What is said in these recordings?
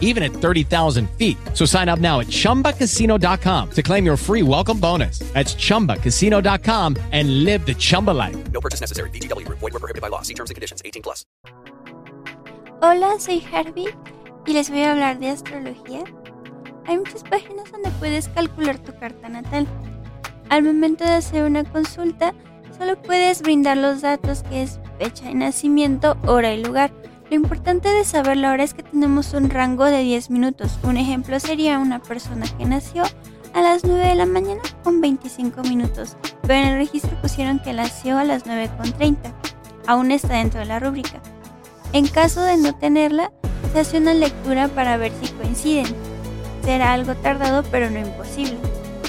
even at 30,000 feet. So sign up now at chumbacasino.com to claim your free welcome bonus. That's chumbacasino.com and live the Chumba life. No purchase necessary. VGW Group. Void were prohibited by law. See terms and conditions. 18 plus. Hola, soy Harvey y les voy a hablar de astrología. Hay muchas páginas donde puedes calcular tu carta natal. Al momento de hacer una consulta, solo puedes brindar los datos que es fecha de nacimiento, hora y lugar. Lo importante de saberlo ahora es que tenemos un rango de 10 minutos. Un ejemplo sería una persona que nació a las 9 de la mañana con 25 minutos, pero en el registro pusieron que nació a las 9 con 30. Aún está dentro de la rúbrica. En caso de no tenerla, se hace una lectura para ver si coinciden. Será algo tardado pero no imposible.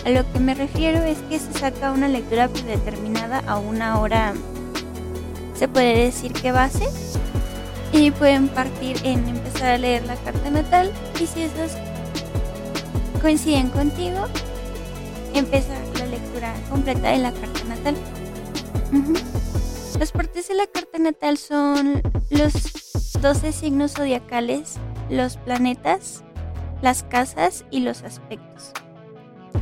A lo que me refiero es que se saca una lectura predeterminada a una hora, se puede decir que base, y pueden partir en empezar a leer la carta natal y si esas coinciden contigo, empezar la lectura completa de la carta natal. Las partes de la carta natal son los 12 signos zodiacales, los planetas, las casas y los aspectos.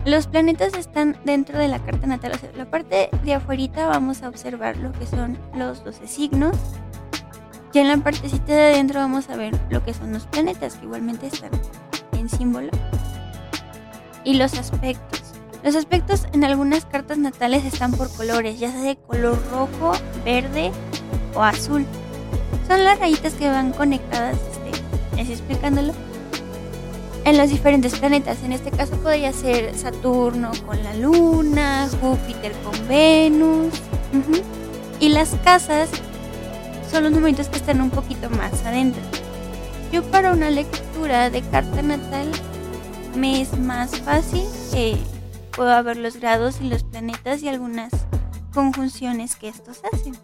Los planetas están dentro de la carta natal. O sea, la parte de afuera vamos a observar lo que son los 12 signos. Y en la partecita de adentro vamos a ver lo que son los planetas, que igualmente están en símbolo. Y los aspectos. Los aspectos en algunas cartas natales están por colores, ya sea de color rojo, verde o azul. Son las rayitas que van conectadas, este, así explicándolo, en los diferentes planetas. En este caso podría ser Saturno con la Luna, Júpiter con Venus. Y las casas son los numeritos que están un poquito más adentro. Yo para una lectura de carta natal me es más fácil que puedo ver los grados y los planetas y algunas conjunciones que estos hacen.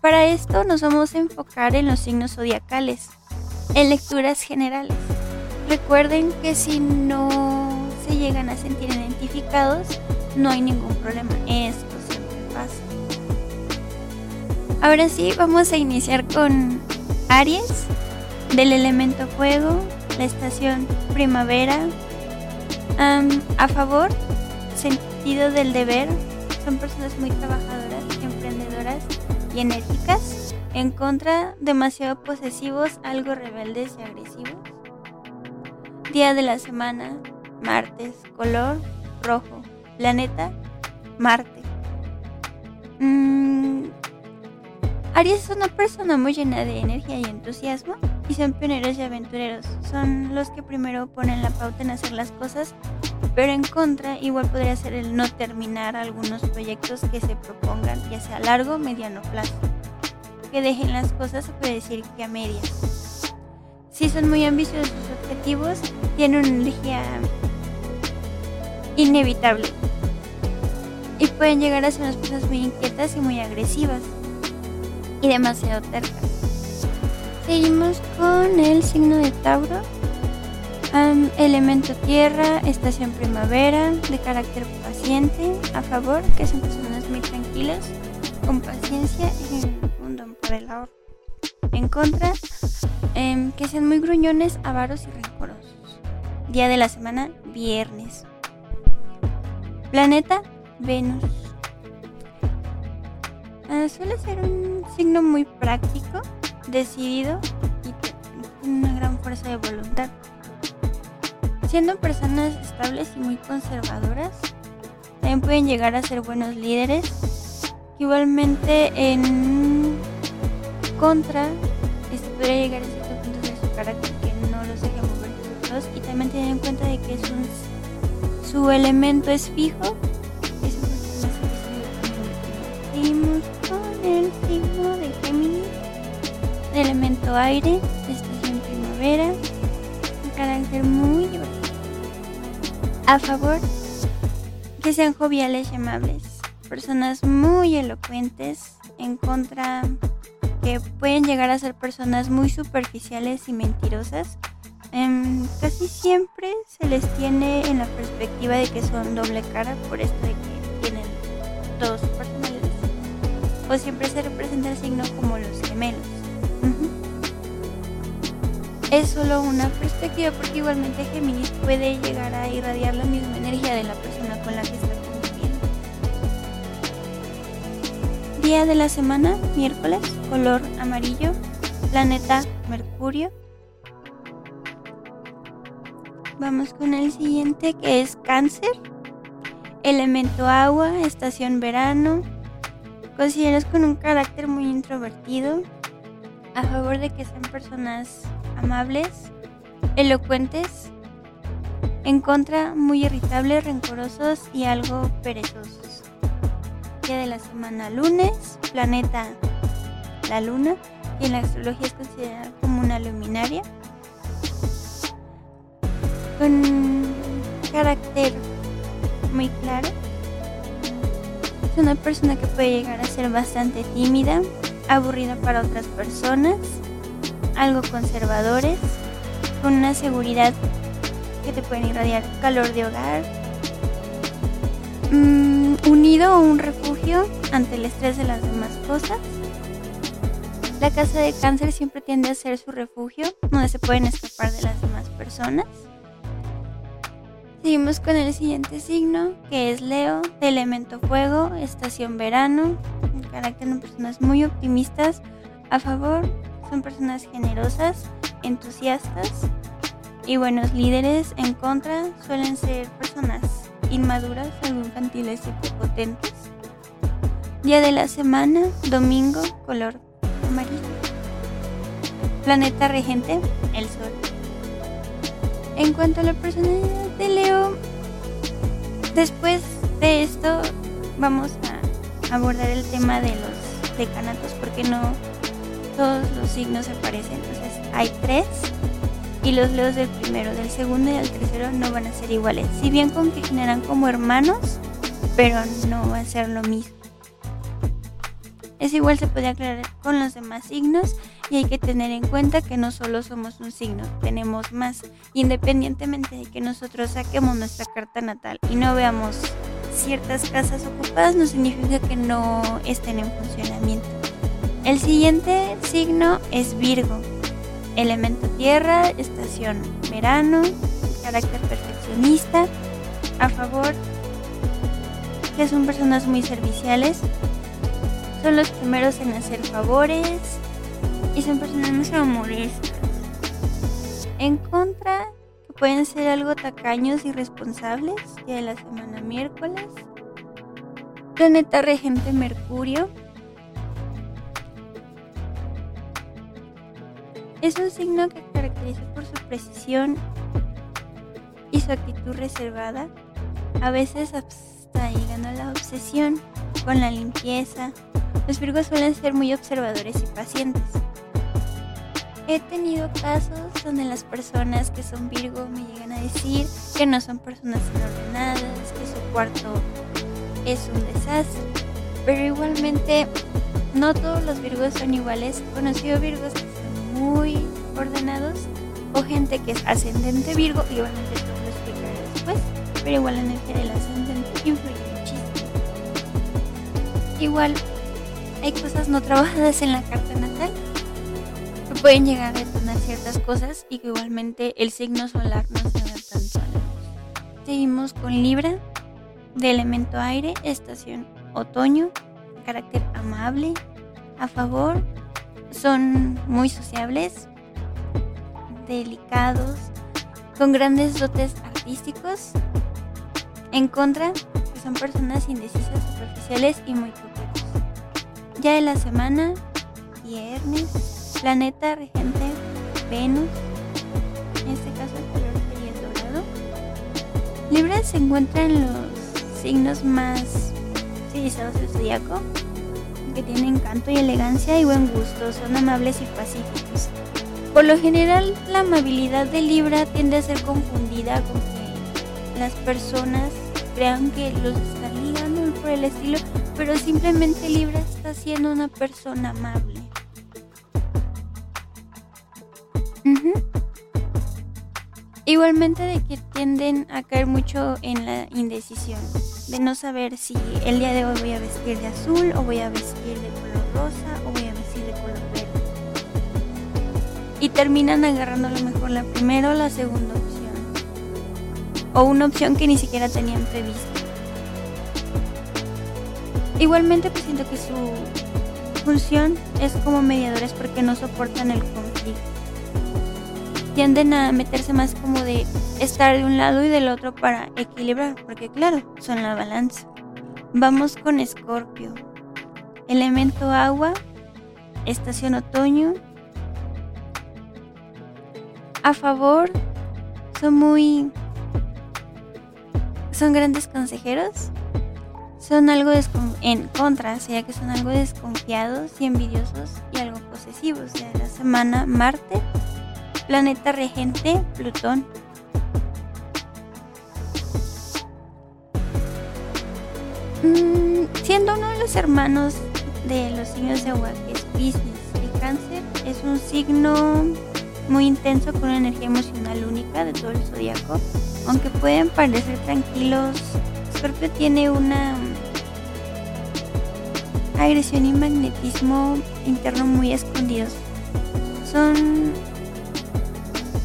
Para esto nos vamos a enfocar en los signos zodiacales, en lecturas generales. Recuerden que si no se llegan a sentir identificados, no hay ningún problema. Pasa. Ahora sí, vamos a iniciar con Aries, del elemento fuego, la estación primavera. A favor, sentido del deber. Son personas muy trabajadoras, emprendedoras y enérgicas. En contra, demasiado posesivos, algo rebeldes y agresivos. Día de la semana, martes. Color, rojo. Planeta, Marte. Mm, Aries es una persona muy llena de energía y entusiasmo y son pioneros y aventureros. Son los que primero ponen la pauta en hacer las cosas, pero en contra igual podría ser el no terminar algunos proyectos que se propongan, ya sea a largo o mediano plazo. Que dejen las cosas se puede decir que a medias. Si son muy ambiciosos sus objetivos, tienen una energía inevitable y pueden llegar a ser unas personas muy inquietas y muy agresivas y demasiado tercas. Seguimos con el signo de Tauro. Elemento tierra, estación primavera, de carácter paciente, a favor, que son personas muy tranquilas, con paciencia y un don por el ahorro. En contra, em, que sean muy gruñones, avaros y rencorosos. Día de la semana, viernes. Planeta, Venus. Ah, suele ser un signo muy práctico, decidido y tiene una gran fuerza de voluntad. Siendo personas estables y muy conservadoras, también pueden llegar a ser buenos líderes. Igualmente en contra, este podría llegar a ciertos puntos de su carácter que no los deje mover y también tener en cuenta de que es un, su elemento es fijo. Aire, estación primavera, un carácter muy divertido. A favor, que sean joviales y amables, personas muy elocuentes, en contra que pueden llegar a ser personas muy superficiales y mentirosas. Em, casi siempre se les tiene en la perspectiva de que son doble cara por esto de que tienen dos personalidades. O siempre se representa el signo como los gemelos. Es solo una perspectiva porque igualmente Géminis puede llegar a irradiar la misma energía de la persona con la que está conviviendo. Día de la semana, miércoles, color amarillo, planeta Mercurio. Vamos con el siguiente que es cáncer, elemento agua, estación verano, considerados con un carácter muy introvertido, a favor de que sean personas amables, elocuentes, en contra muy irritables, rencorosos y algo perezosos. Día de la semana lunes, planeta la luna, y en la astrología es considerada como una luminaria, con carácter muy claro. Es una persona que puede llegar a ser bastante tímida, aburrida para otras personas, algo conservadores, con una seguridad que te pueden irradiar calor de hogar, mm, unido a un refugio ante el estrés de las demás cosas. La casa de cáncer siempre tiende a ser su refugio, donde se pueden escapar de las demás personas. Seguimos con el siguiente signo, que es Leo, de elemento fuego, estación verano, un carácter de personas muy optimistas, a favor, son personas generosas, entusiastas y buenos líderes, en contra, suelen ser personas inmaduras, algo infantiles y prepotentes. Día de la semana, domingo, color amarillo. Planeta regente, el sol. En cuanto a la personalidad de Leo, después de esto vamos a abordar el tema de los decanatos porque no todos los signos se parecen. Entonces hay tres y los leos del primero, del segundo y del tercero no van a ser iguales. Si bien generan como hermanos, pero no va a ser lo mismo. Es igual se puede aclarar con los demás signos y hay que tener en cuenta que no solo somos un signo, tenemos más. Independientemente de que nosotros saquemos nuestra carta natal y no veamos ciertas casas ocupadas, no significa que no estén en funcionamiento. El siguiente signo es Virgo, elemento tierra, estación verano, carácter perfeccionista, a favor, que son personas muy serviciales, son los primeros en hacer favores y son personas más amorestas. En contra, que pueden ser algo tacaños y responsables, día de la semana miércoles. Planeta regente Mercurio. Es un signo que caracteriza por su precisión y su actitud reservada, a veces hasta llegando a la obsesión con la limpieza. Los virgos suelen ser muy observadores y pacientes. He tenido casos donde las personas que son Virgo me llegan a decir que no son personas desordenadas, que su cuarto es un desastre. Pero igualmente, no todos los Virgos son iguales. He conocido Virgos que muy ordenados o gente que es ascendente Virgo, y esto lo explicaré después. Pero igual la energía del ascendente influye muchísimo. Igual, hay cosas no trabajadas en la carta natal que pueden llegar a detonar ciertas cosas y que igualmente el signo solar no se da la luz. Seguimos con Libra, de elemento aire, estación otoño, carácter amable, a favor, son muy sociables, delicados, con grandes dotes artísticos, en contra, son personas indecisas, superficiales y muy coquetos. Ya de la semana, viernes, planeta regente Venus, en este caso el color sería el dorado. Libra se encuentra en los signos más civilizados del zodiaco, que tienen encanto y elegancia y buen gusto, son amables y pacíficos. Por lo general, la amabilidad de Libra tiende a ser confundida con que las personas crean que los están ligando por por el estilo, pero simplemente Libra está siendo una persona amable. Igualmente de que tienden a caer mucho en la indecisión, de no saber si el día de hoy voy a vestir de azul o voy a vestir de color rosa o voy a vestir de color verde. Y terminan agarrando a lo mejor la primera o la segunda opción. O una opción que ni siquiera tenían prevista. Igualmente pues siento que su función es como mediadores porque no soportan el conflicto. Tienden a meterse más como de estar de un lado y del otro para equilibrar, porque claro, son la balanza. Vamos con Escorpio. Elemento agua, estación otoño. A favor, son muy... Son grandes consejeros. Son algo en contra, sería que son algo desconfiados y envidiosos y algo posesivos. La semana Marte, planeta regente, Plutón. Mm, siendo uno de los hermanos de los signos de agua, que es Pisces y Cáncer, es un signo muy intenso con una energía emocional única de todo el zodiaco. Aunque pueden parecer tranquilos, Scorpio tiene una agresión y magnetismo interno muy escondidos. Son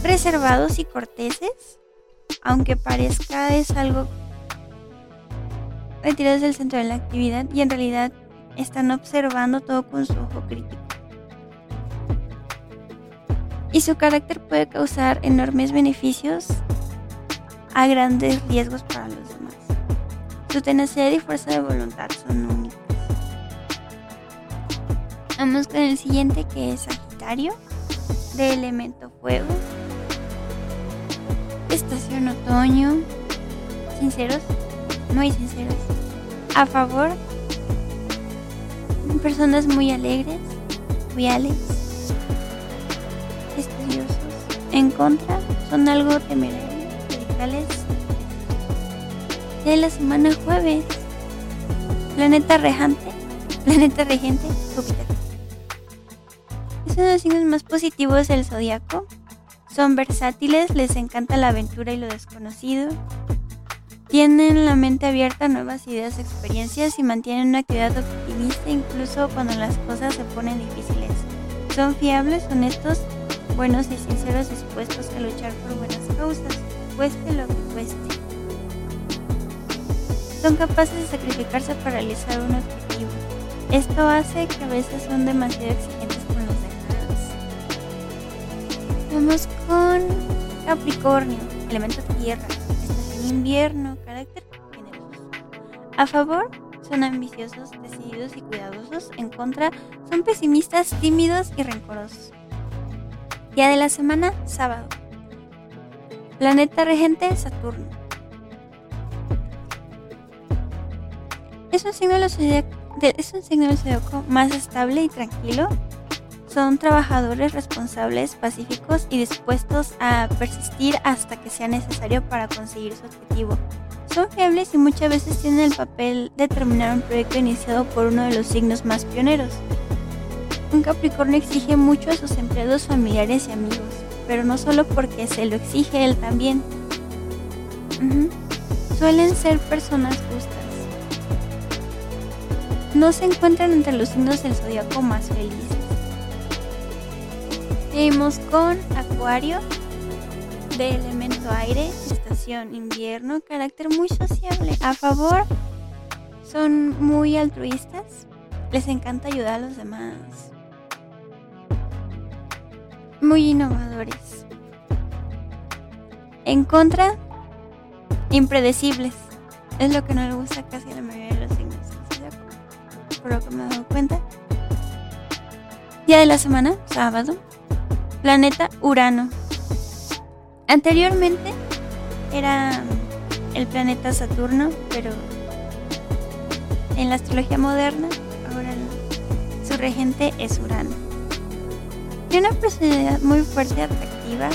reservados y corteses, aunque parezca es algo retirados del centro de la actividad y en realidad están observando todo con su ojo crítico. Y su carácter puede causar enormes beneficios a grandes riesgos para los demás. Su tenacidad y fuerza de voluntad son únicas. Vamos con el siguiente que es Sagitario, de elemento fuego. Estación otoño. Sinceros, muy sinceros. A favor, personas muy alegres, viales, estudiosos. En contra, son algo temerarios, radicales. De la semana jueves, planeta regente, planeta regente, Júpiter. Es uno de los signos más positivos del zodiaco. Son versátiles, les encanta la aventura y lo desconocido. Tienen la mente abierta a nuevas ideas, experiencias y mantienen una actividad optimista incluso cuando las cosas se ponen difíciles. Son fiables, honestos, buenos y sinceros, dispuestos a luchar por buenas causas, cueste lo que cueste. Son capaces de sacrificarse para realizar un objetivo. Esto hace que a veces son demasiado exigentes Vamos con Capricornio, elemento tierra, estación invierno, carácter generoso. A favor, son ambiciosos, decididos y cuidadosos. En contra, son pesimistas, tímidos y rencorosos. Día de la semana, sábado. Planeta regente, Saturno. Es un signo de los es más estable y tranquilo. Son trabajadores responsables, pacíficos y dispuestos a persistir hasta que sea necesario para conseguir su objetivo. Son fiables y muchas veces tienen el papel de terminar un proyecto iniciado por uno de los signos más pioneros. Un Capricornio exige mucho a sus empleados familiares y amigos, pero no solo porque se lo exige él también. Suelen ser personas justas. No se encuentran entre los signos del zodiaco más felices. Seguimos con Acuario, de elemento aire, estación invierno, carácter muy sociable. A favor, son muy altruistas, les encanta ayudar a los demás. Muy innovadores. En contra, impredecibles. Es lo que no le gusta casi a la mayoría de los signos por lo que me he dado cuenta. Día de la semana, sábado. Planeta Urano. Anteriormente era el planeta Saturno, pero en la astrología moderna ahora su regente es Urano. Tiene una personalidad muy fuerte y atractiva.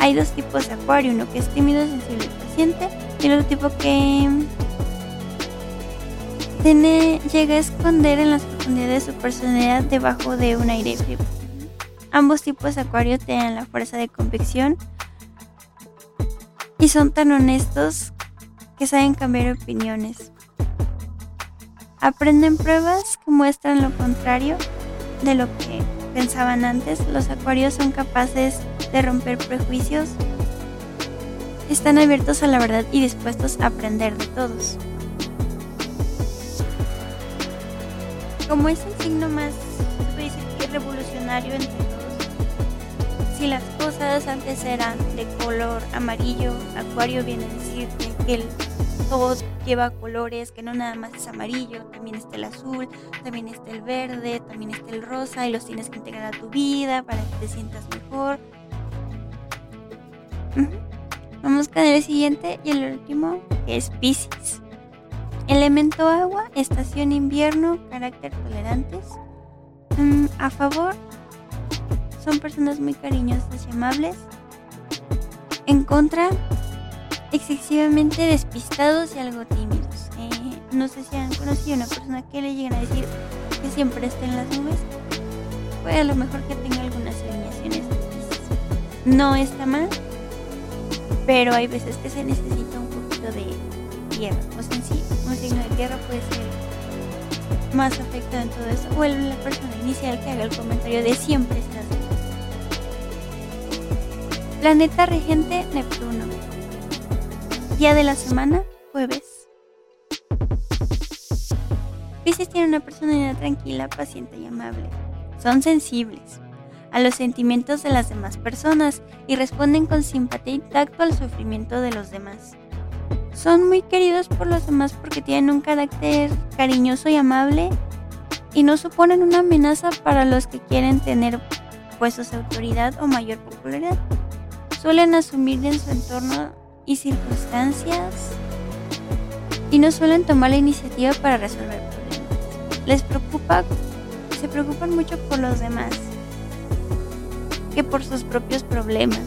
Hay dos tipos de acuario, uno que es tímido, sensible y paciente, y el otro tipo que llega a esconder en las profundidades su personalidad debajo de un aire frío. Ambos tipos de acuario tienen la fuerza de convicción y son tan honestos que saben cambiar opiniones. Aprenden pruebas que muestran lo contrario de lo que pensaban antes. Los acuarios son capaces de romper prejuicios, están abiertos a la verdad y dispuestos a aprender de todos. Como es el signo más, revolucionario entre todos, si las cosas antes eran de color amarillo, Acuario viene a decirte que el, todo lleva colores, que no nada más es amarillo, también está el azul, también está el verde, también está el rosa y los tienes que integrar a tu vida para que te sientas mejor. Vamos con el siguiente y el último, que es Pisces. Elemento agua, estación invierno, carácter tolerantes. Mm, a favor, son personas muy cariñosas y amables. En contra, excesivamente despistados y algo tímidos. Eh, no sé si han conocido a una persona que le llegan a decir que siempre está en las nubes. Puede a lo mejor que tenga algunas alineaciones. No está mal, pero hay veces que se necesita un poquito de tierra. O sea, en sí, un signo de tierra puede ser más afectado en todo eso. O la persona inicial que haga el comentario de siempre estás. Planeta regente Neptuno. Día de la semana, jueves. Pisces tiene una personalidad tranquila, paciente y amable. Son sensibles a los sentimientos de las demás personas y responden con simpatía y tacto al sufrimiento de los demás. Son muy queridos por los demás porque tienen un carácter cariñoso y amable y no suponen una amenaza para los que quieren tener puestos de autoridad o mayor popularidad. Suelen asumir en su entorno y circunstancias y no suelen tomar la iniciativa para resolver problemas. Les preocupa, se preocupan mucho por los demás que por sus propios problemas.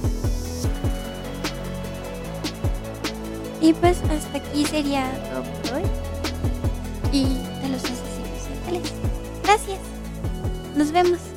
Y pues hasta aquí sería todo por hoy. Y de los asesinos seriales. Gracias. Nos vemos.